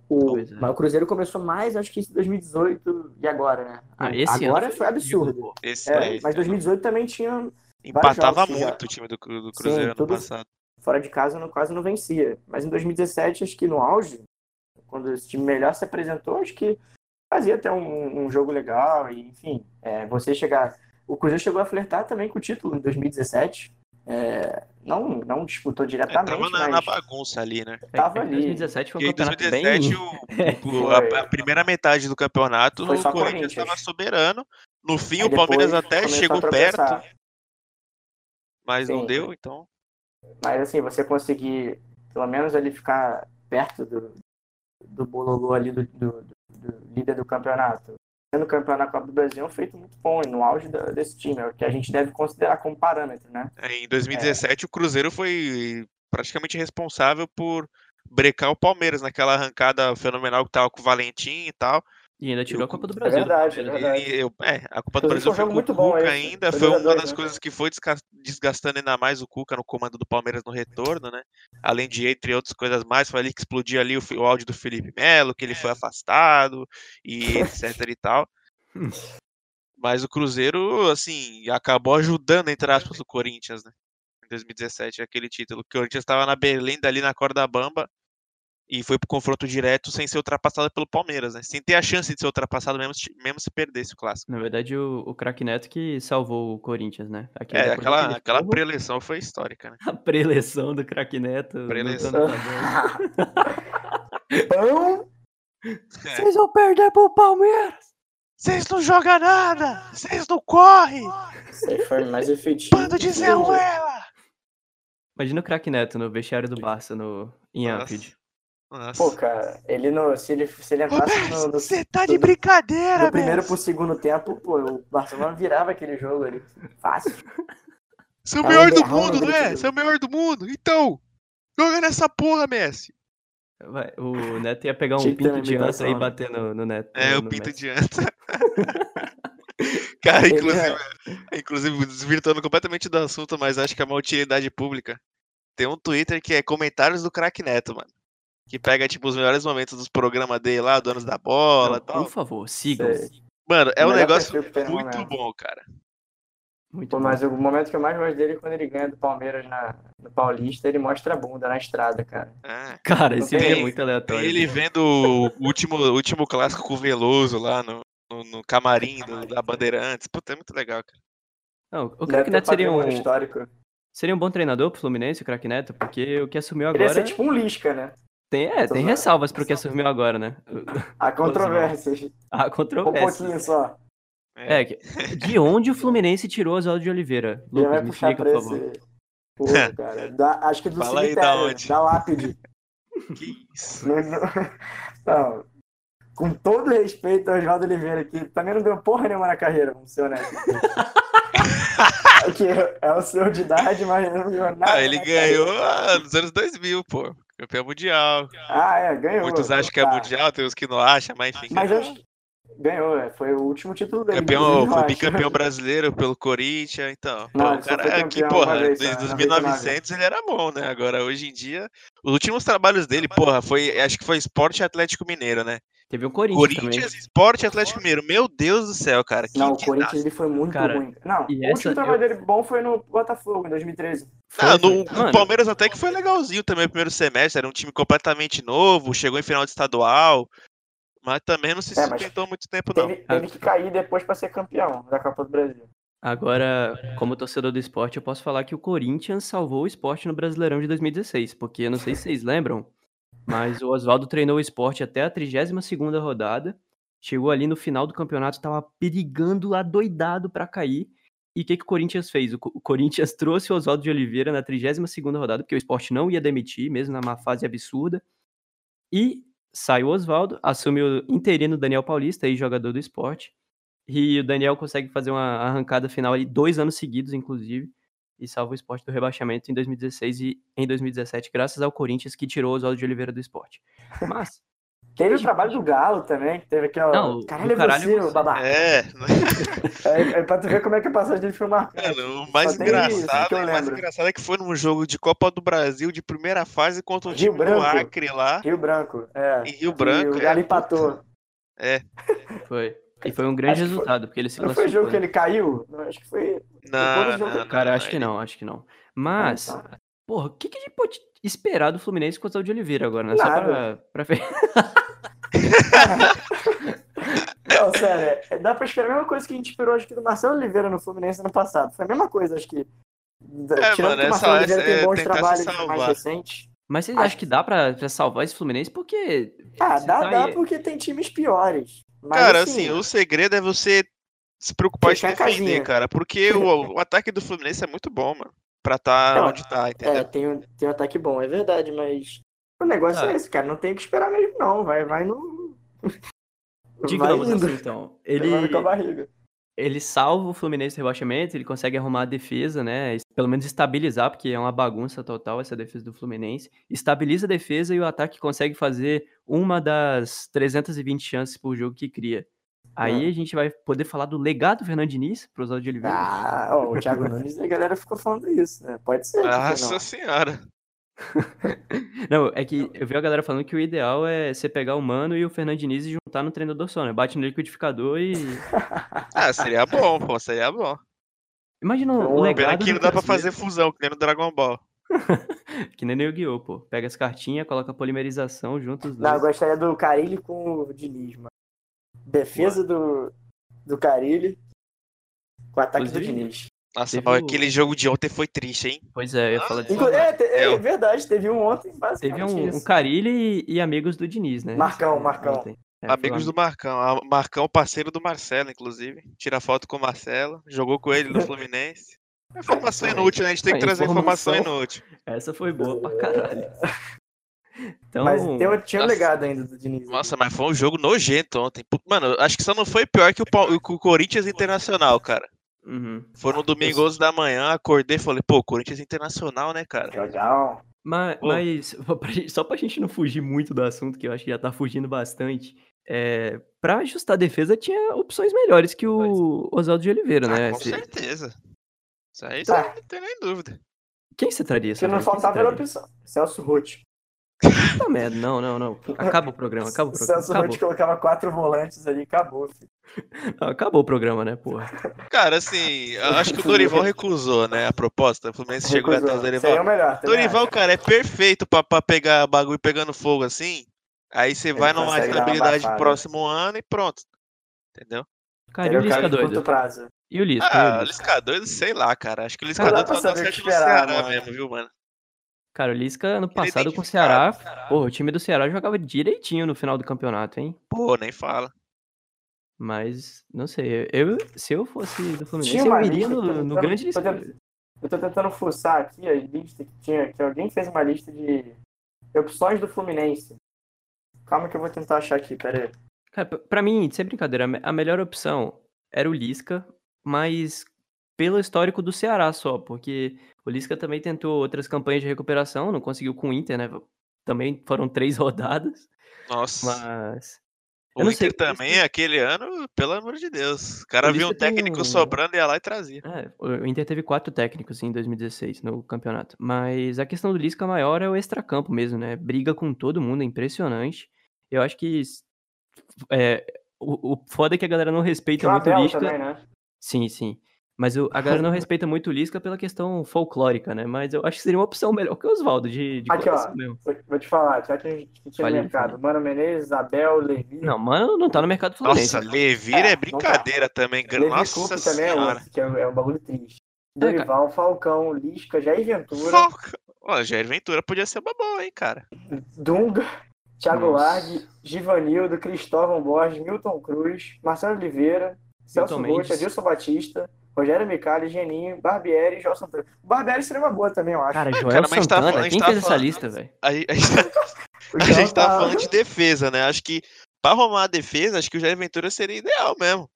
O, é. Mas o Cruzeiro começou mais, acho que em 2018 e agora, né? Ah, agora foi absurdo. Esse, é, é, mas 2018 também tinha. Empatava muito já... o time do, do Cruzeiro Sim, ano passado. Fora de casa não, quase não vencia. Mas em 2017, acho que no auge, quando esse time melhor se apresentou, acho que fazia até um, um jogo legal. E, enfim, é, você chegar. O Cruzeiro chegou a flertar também com o título em 2017. É, não, não disputou é, diretamente. É, tava na, mas... na, bagunça ali, né? Tava ali. 2017 foi um e campeonato 2017, bem... o, o, a, a, primeira metade do campeonato, o Corinthians estava soberano. No fim, Aí o Palmeiras até chegou perto. Mas Sim. não deu, então. Mas assim, você conseguir, pelo menos ali ficar perto do, do bololô ali do, do, do líder do campeonato sendo campeão da Copa do Brasil é um feito muito bom e no auge da, desse time, é o que a gente deve considerar como parâmetro, né? É, em 2017 é. o Cruzeiro foi praticamente responsável por brecar o Palmeiras naquela arrancada fenomenal que tava com o Valentim e tal. E ainda tirou a Copa do é Brasil. É verdade, é verdade. E, eu, é, a Copa do Brasil foi muito o Cuca bom ainda, foi, foi uma das né? coisas que foi desgastando ainda mais o Cuca no comando do Palmeiras no retorno, né? Além de, entre outras coisas mais, foi ali que explodiu ali o, o áudio do Felipe Melo, que ele foi afastado, e etc e tal. Mas o Cruzeiro, assim, acabou ajudando, entre aspas, o Corinthians, né? Em 2017, aquele título. O Corinthians estava na Berlinda ali na corda bamba e foi pro confronto direto sem ser ultrapassado pelo Palmeiras, né? Sem ter a chance de ser ultrapassado mesmo, mesmo se perdesse o clássico. Na verdade, o, o craque Neto que salvou o Corinthians, né? Aquele é, aquela, aquela preleção foi histórica, né? A preleção do craque Neto. Preleção. Pão! Vocês vão perder pro Palmeiras! Vocês não jogam nada! Vocês não correm! Isso aí foi mais efetivo. Bando de Zé Ruela! Imagina o craque Neto no vestiário do Barça no, em. Anfield. Nossa. Pô, cara, ele no, se ele, se ele entrasse no, no, Você tá de brincadeira, do primeiro pro segundo tempo, pô, o Barcelona virava aquele jogo ali. Fácil. Você é o Tá melhor do mundo, o não é? é o melhor do mundo. Então, joga nessa porra, Messi. Vai, o Neto ia pegar um Tinha pinto de anta e né? bater no, no Neto. É, no o pinto Messi. de anta. Cara, inclusive, é- inclusive, desvirtuando completamente do assunto, mas acho que é uma utilidade pública. Tem um Twitter que é comentários do craque Neto, mano. Que pega, tipo, os melhores momentos dos programas dele lá, donos da bola e tal. por favor, sigam. Sei. Mano, é um negócio tem muito momento. bom, cara. Muito Pô, bom. mas o momento que eu mais gosto dele é quando ele ganha do Palmeiras na, no Paulista, ele mostra a bunda na estrada, cara. É. Cara, esse Tem- vídeo é muito Tem aleatório. ele vendo o último, último clássico com o Veloso lá no, no, no camarim do- da Bandeirantes. Puta, é muito legal, cara. Não, o ter Neto seria um, histórico. seria um bom treinador pro Fluminense, o craque Neto, porque o que assumiu Ele ia agora. ser tipo um Lisca, né? Tem, é, tem ressalvas pro que assumiu agora, né? Há controvérsias. A Um controvérsia. pouquinho só. É, que- de onde o Fluminense tirou Oswaldo de Oliveira? Ele vai Lucas, me puxar explica, por esse. favor. Porra, cara. Da- acho que do Fala aí da cemitério, onde. da lápide. Que isso? Não. Com todo respeito ao Oswaldo Oliveira, que também não deu porra nenhuma na carreira, vamos ser honestos. É que é o senhor de idade, mas não ganhou nada. Ah, ele na ganhou carreira. nos anos 2000, pô. Campeão mundial. Ah, é, ganhou. Muitos acham que é Tá. mundial, tem uns que não acham, mas enfim. Mas eu ganhou. acho que ganhou, é. Foi o último título dele. Campeão, foi bicampeão brasileiro pelo Corinthians, então. Não, Pô, cara, campeão porra, vez, desde só, os 99. 1900 ele era bom, né? Agora, hoje em dia, os últimos trabalhos dele, porra, foi, acho que foi Esporte Atlético Mineiro, né? Teve o Corinthians, Corinthians, Esporte Atlético Mineiro. Meu Deus do céu, cara. Que Não, o. Corinthians ele foi muito Cara, ruim. Não, e o essa- último trabalho dele bom foi no Botafogo, em 2013. também. Ah, Foi, no, foi. O Palmeiras até que foi legalzinho também o primeiro semestre, era um time completamente novo, chegou em final de estadual, mas também não se É, sustentou muito tempo, não. Teve, teve que cair depois pra ser campeão da Copa do Brasil. Agora, como torcedor do esporte, eu posso falar que o Corinthians salvou o esporte no Brasileirão de 2016, porque eu não sei se vocês lembram, mas o Oswaldo treinou o esporte até a 32ª rodada, chegou ali no final do campeonato, estava perigando adoidado para cair, e o que, que o Corinthians fez? O, Co- o Corinthians trouxe o Oswaldo de Oliveira na 32ª rodada, porque o esporte não ia demitir, mesmo na má fase absurda, e sai o Oswaldo, assume o interino Daniel Paulista, aí jogador do esporte, e o Daniel consegue fazer uma arrancada final ali, dois anos seguidos, inclusive, e salva o esporte do rebaixamento em 2016 e em 2017, graças ao Corinthians que tirou o Oswaldo de Oliveira do esporte. Mas, Teve o trabalho do Galo também, que teve aquela. Não, caralho, é caralho você, é você. o babaca. É, É, é pra tu ver como é que a passagem dele foi marcante. mano, o mais Só engraçado, que eu o mais engraçado é que foi num jogo de Copa do Brasil de primeira fase contra o Rio time Branco. do Acre lá, Rio Branco, é. em Rio E Branco. o Galo é, empatou. foi. E foi um grande Acho que foi- resultado, porque ele se Não foi o jogo que né? ele caiu? Não, acho que foi. Não, não, não, Cara, não, acho que não, acho que não. Mas, Ah, tá. porra, o que, que a gente pode esperar do Fluminense com o de Oliveira agora, né? Só pra, Nada. pra ver. Não, sério, é- dá pra esperar a mesma coisa que a gente esperou, acho que do Marcelo Oliveira no Fluminense ano passado. Foi a mesma coisa, acho que. É, Tirando mano, que o é Marcelo só- Oliveira é tem bons trabalhos mais recentes. Mas vocês Acho acham que dá pra, pra salvar esse Fluminense? Porque. Ah, dá, tá dá aí- porque tem times piores. Mas, Cara, assim, o segredo é você se preocupar em defender, casinha. cara. Porque o, o ataque do Fluminense é muito bom, mano. Pra tá Não, onde tá, É, entendeu? tem um, tem um ataque bom, é verdade, mas o negócio Ah. é esse, cara. Não tem o que esperar mesmo, não. Vai, vai no. Digamos assim, então. Ele... Ele, salva o Fluminense do rebaixamento, ele consegue arrumar a defesa, né? Pelo menos estabilizar, porque é uma bagunça total essa defesa do Fluminense. Estabiliza a defesa e o ataque consegue fazer uma das 320 chances por jogo que cria. Aí É. a gente vai poder falar do legado Fernando Diniz pro Oswaldo de Oliveira. Ah, ó, o Thiago Nunes, a galera ficou falando isso, né? Pode ser. que Nossa não? senhora. Não, é que eu vi a galera falando que o ideal é você pegar o Mano e o Fernando Diniz e juntar no treinador só, né? Bate no liquidificador e. Ah, seria bom, pô, seria bom. Imagina o Pô, legado. Pena não dá pra fazer fusão, que nem no Dragon Ball. Que nem no Yu-Gi-Oh, pô. Pega as cartinhas, coloca a polimerização junto os Não, eu gostaria do Carilli com o Diniz, mano. Defesa do, do Carilli com o ataque do Diniz. Nossa, Teve aquele jogo de ontem foi triste, hein? Pois é, eu ia falar disso. É, te- é Eu- verdade, teve um ontem, Teve um, um isso. Carilli e, e amigos do Diniz, né? Marcão, Marcão. Ontem. É, Amigos do Marcão. A- Marcão, parceiro do Marcelo, inclusive. Tira foto com o Marcelo. Jogou com ele no Fluminense. Informação inútil, né? A gente tem que trazer informação informação- inútil. Essa foi boa pra caralho. Então, Mas tem, tinha um nossa. legado ainda do Diniz. Nossa, mas foi um jogo nojento ontem. Mano, acho que só não foi pior que o, que o Corinthians Internacional, cara. Uhum. Foi no domingo 11 da manhã, acordei e falei, pô, Corinthians Internacional, né, cara? Legal. Mas, Pô. mas pra gente- só pra gente não fugir muito do assunto, que eu acho que já tá fugindo bastante, é, pra ajustar a defesa tinha opções melhores que o Oswaldo de Oliveira, né? Ah, com Se- certeza. Isso aí Tá. não tem nem dúvida. Quem você traria? Que não faltava era opção. Celso Roth. Puta merda, não, não, não. Acaba o programa, acaba o programa. Celso Acabou, colocava quatro volantes ali, acabou. Não, acabou o programa, né, porra? Cara, assim, eu acho que o Dorival recusou, né, a proposta. O Fluminense chegou Recusou. atrás do Seria o Dorival. melhor. Dorival, acho. cara, é perfeito pra, pra pegar bagulho pegando fogo assim. Aí você vai numa estabilidade próximo ano e pronto. Entendeu? Cara, e o o cara Lisca doido? prazo. E o Lisca? Ah, o o Lisca? Doido, sei lá, cara. Acho que o Lisca doido o que no Ceará mano. mesmo, viu, mano? Cara, o Lisca ano Ele passado com o Ceará, porra, o time do Ceará jogava direitinho no final do campeonato, hein? Pô, nem fala. Mas, não sei, eu, se eu fosse do Fluminense, Tinha eu iria no, no grande Lisca. tentando- Eu tô tentando fuçar aqui a lista que tinha, que alguém fez uma lista de opções do Fluminense. Calma que eu vou tentar achar aqui, pera aí. Cara, pra- mim, sem brincadeira, a melhor opção era o Lisca, mas pelo histórico do Ceará só, porque o Lisca também tentou outras campanhas de recuperação, não conseguiu com o Inter, né? Também foram três rodadas, Nossa. mas. o Inter sei, também, Lisca- aquele ano, pelo amor de Deus. O cara O viu um tem técnico um- sobrando, ia lá e trazia. É, o Inter teve quatro técnicos em 2016 no campeonato. Mas a questão do Lisca maior é o extracampo mesmo, né? Briga com todo mundo, é impressionante. Eu acho que é, o, o foda é que a galera não respeita muito o Lisca. também, né? Sim, sim. Mas o- a galera não respeita muito o Lisca pela questão folclórica, né? Mas eu acho que seria uma opção melhor que o Oswaldo, de, de Aqui, ó. mesmo. Vou- te falar, já que a gente tinha mercado. fale. Mano Menezes, Abel, Levi. Não, mano, não tá no mercado fluminense. Nossa? Levir É, é, tá. brincadeira também. gra- Levi Nossa Coupe também é senhora. outro, que é, é um bagulho triste. É. Dorival, Falcão, Lisca, Jair Ventura, Falca- Ó, Jair Ventura podia ser uma boa, hein, cara. Dunga, Thiago Nossa. Largue, Givanildo, Cristóvão Borges, Milton Cruz, Marcelo Oliveira, Celso Rocha. Adilson Batista, Rogério Micali, Geninho, Barbieri e João Santana. O Barbieri seria uma boa também, eu acho. Cara, Joel cara, a tá Santana, falando- a gente quem tá fez essa falando- lista, velho? A, gente- a gente tá, a gente tá tá- falando de defesa, né? Acho que pra arrumar a defesa, acho que o Jair Ventura seria ideal mesmo.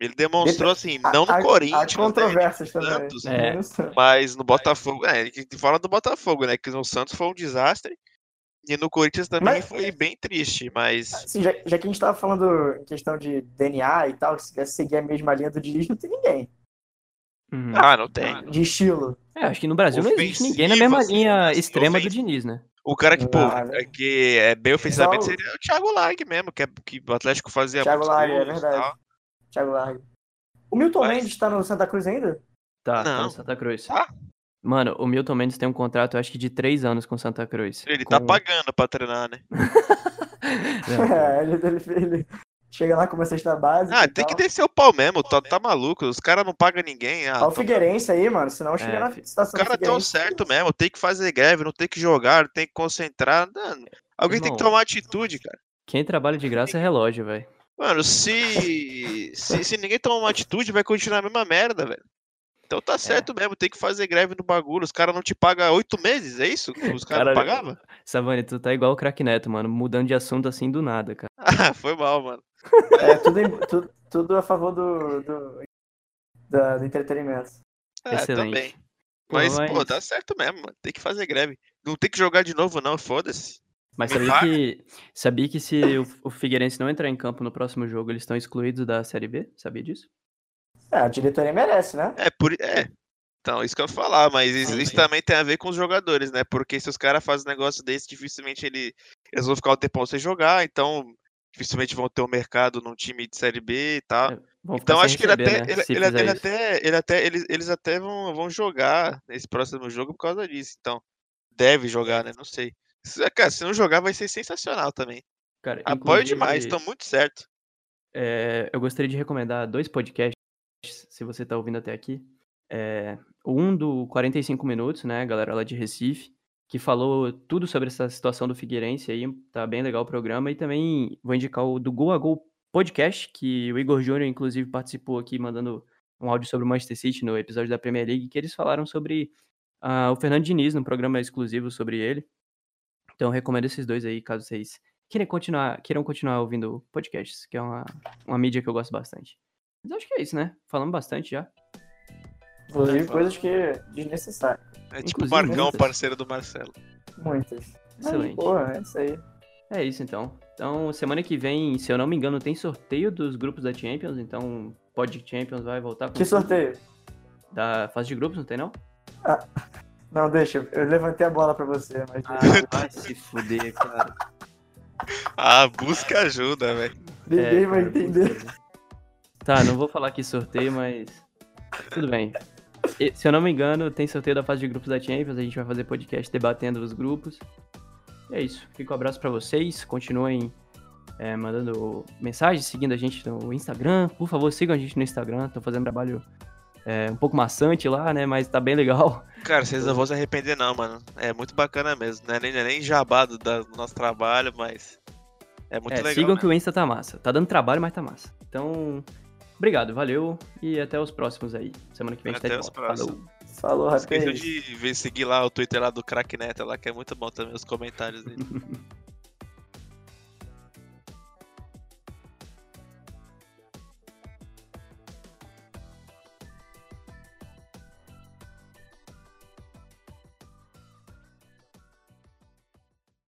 Ele demonstrou assim, não no há- Corinthians, Há controvérsias né, também. Santos, É. Mas no Botafogo, é, ele fala do Botafogo, né? Que no Santos foi um desastre. E no Corinthians também Mas- foi bem triste, mas Assim, já, já que a gente tava falando em questão de DNA e tal, se quer seguir a mesma linha do Diniz, não tem ninguém Uhum. ah, não tem. de estilo. É, acho que no Brasil não existe ninguém na mesma assim, linha extrema do. Diniz, né? O cara que, pô, Ah, né? é que é bem ofensivamente Só o- seria o Thiago Largue mesmo, que, é, que o Atlético fazia Thiago muitos Largue, é gols e verdade. tal. Thiago Largue. O Milton Mas- Mendes tá no Santa Cruz ainda? Tá, tá Não. no Santa Cruz. Tá. Mano, o Milton Mendes tem um contrato, eu acho que de três anos com Santa Cruz. Ele com... tá pagando pra treinar, né? Não, É, ele, ele, ele chega lá com uma cesta básica. Ah, tem que tal. descer o pau mesmo, tá, tá maluco. Os caras não pagam ninguém. Ah, Olha o tão- Figueirense aí, mano. Senão chega É, na os situação do caras tão Figueirense. certo mesmo, tem que fazer greve, não tem que jogar, tem que concentrar. Não, Alguém tem que Irmão. tomar atitude, cara. Quem trabalha de graça é relógio, velho. Mano, se, se, se ninguém tomar uma atitude, vai continuar a mesma merda, velho. Então É. tá certo mesmo, tem que fazer greve no bagulho. Os caras não te pagam oito meses, é isso? que Os caras não Caralho. pagavam? Savani, tu tá igual o craque Neto, mano, mudando de assunto assim do nada, cara. Ah, foi mal, mano. É, tudo, em- tudo, tudo a favor do, do, da- do entretenimento. É, Excelente. também. Pô, Mas, pô, mas- tá certo mesmo, mano. Tem que fazer greve. Não tem que jogar de novo, não, foda-se. Mas sabia paga? que, sabia que se o, o Figueirense não entrar em campo no próximo jogo, eles estão excluídos da Série B? Sabia disso? É, a diretoria merece, né? É, por. É. Então, isso que eu ia falar, mas isso, Sim, isso também tem a ver com os jogadores, né? Porque se os caras fazem um negócio desse, dificilmente ele, eles vão ficar o tempão sem jogar, então dificilmente vão ter um mercado num time de Série B e tal. É, Então acho que ele receber, até, né, ele, ele- ele até, ele até, eles, eles até vão, vão jogar nesse próximo jogo por causa disso. Então, deve jogar, né? Não sei. Se, cara, se não jogar vai ser sensacional também. Cara, Apoio demais, estão muito certo. é, eu gostaria de recomendar dois podcasts, se você tá ouvindo até aqui. É, um do 45 Minutos, né, galera lá de Recife, que falou tudo sobre essa situação do Figueirense aí, tá bem legal o programa. E também vou indicar o do Gol a Gol Podcast, que o Igor Júnior, inclusive, participou aqui, mandando um áudio sobre o Manchester City no episódio da Premier League, que eles falaram sobre uh, o Fernando Diniz, no programa exclusivo sobre ele. Então, recomendo esses dois aí, caso vocês queiram continuar, queiram continuar ouvindo podcasts, que é uma, uma mídia que eu gosto bastante. Mas acho que é isso, né? Falamos bastante já. Inclusive, coisas que é desnecessário. É tipo o Inclusive, Marcão, muitas. parceiro do Marcelo. Muitas. Excelente. Mas, porra, é isso aí. É isso então. Então, semana que vem, se eu não me engano, tem sorteio dos grupos da Champions, então pode Champions vai voltar com Que sorteio? Da fase de grupos, não tem não? Não, deixa. Eu levantei a bola pra você, mas. Ah, vai se fuder, cara. Ah, busca ajuda, velho. Ninguém É, vai cara, entender. Tá, não vou falar que sorteio, mas tudo bem. E, se eu não me engano, tem sorteio da fase de grupos da Champions, a gente vai fazer podcast debatendo os grupos. E é isso. Fica um abraço pra vocês, continuem é, mandando mensagens, seguindo a gente no Instagram. Por favor, sigam a gente no Instagram, tô fazendo trabalho é, um pouco maçante lá, né, mas tá bem legal. Cara, vocês não vão se arrepender não, mano. É muito bacana mesmo. Não é nem, nem jabado do nosso trabalho, mas é muito É, legal. sigam né? que o Insta tá massa. Tá dando trabalho, mas tá massa. Então, obrigado, valeu e até os próximos aí. Semana que vem a gente tá Até de os volta. próximos. Falou. Falou, Não esqueça rapaz. de ver, seguir lá o Twitter lá do Crack Neto lá, que é muito bom também os comentários dele.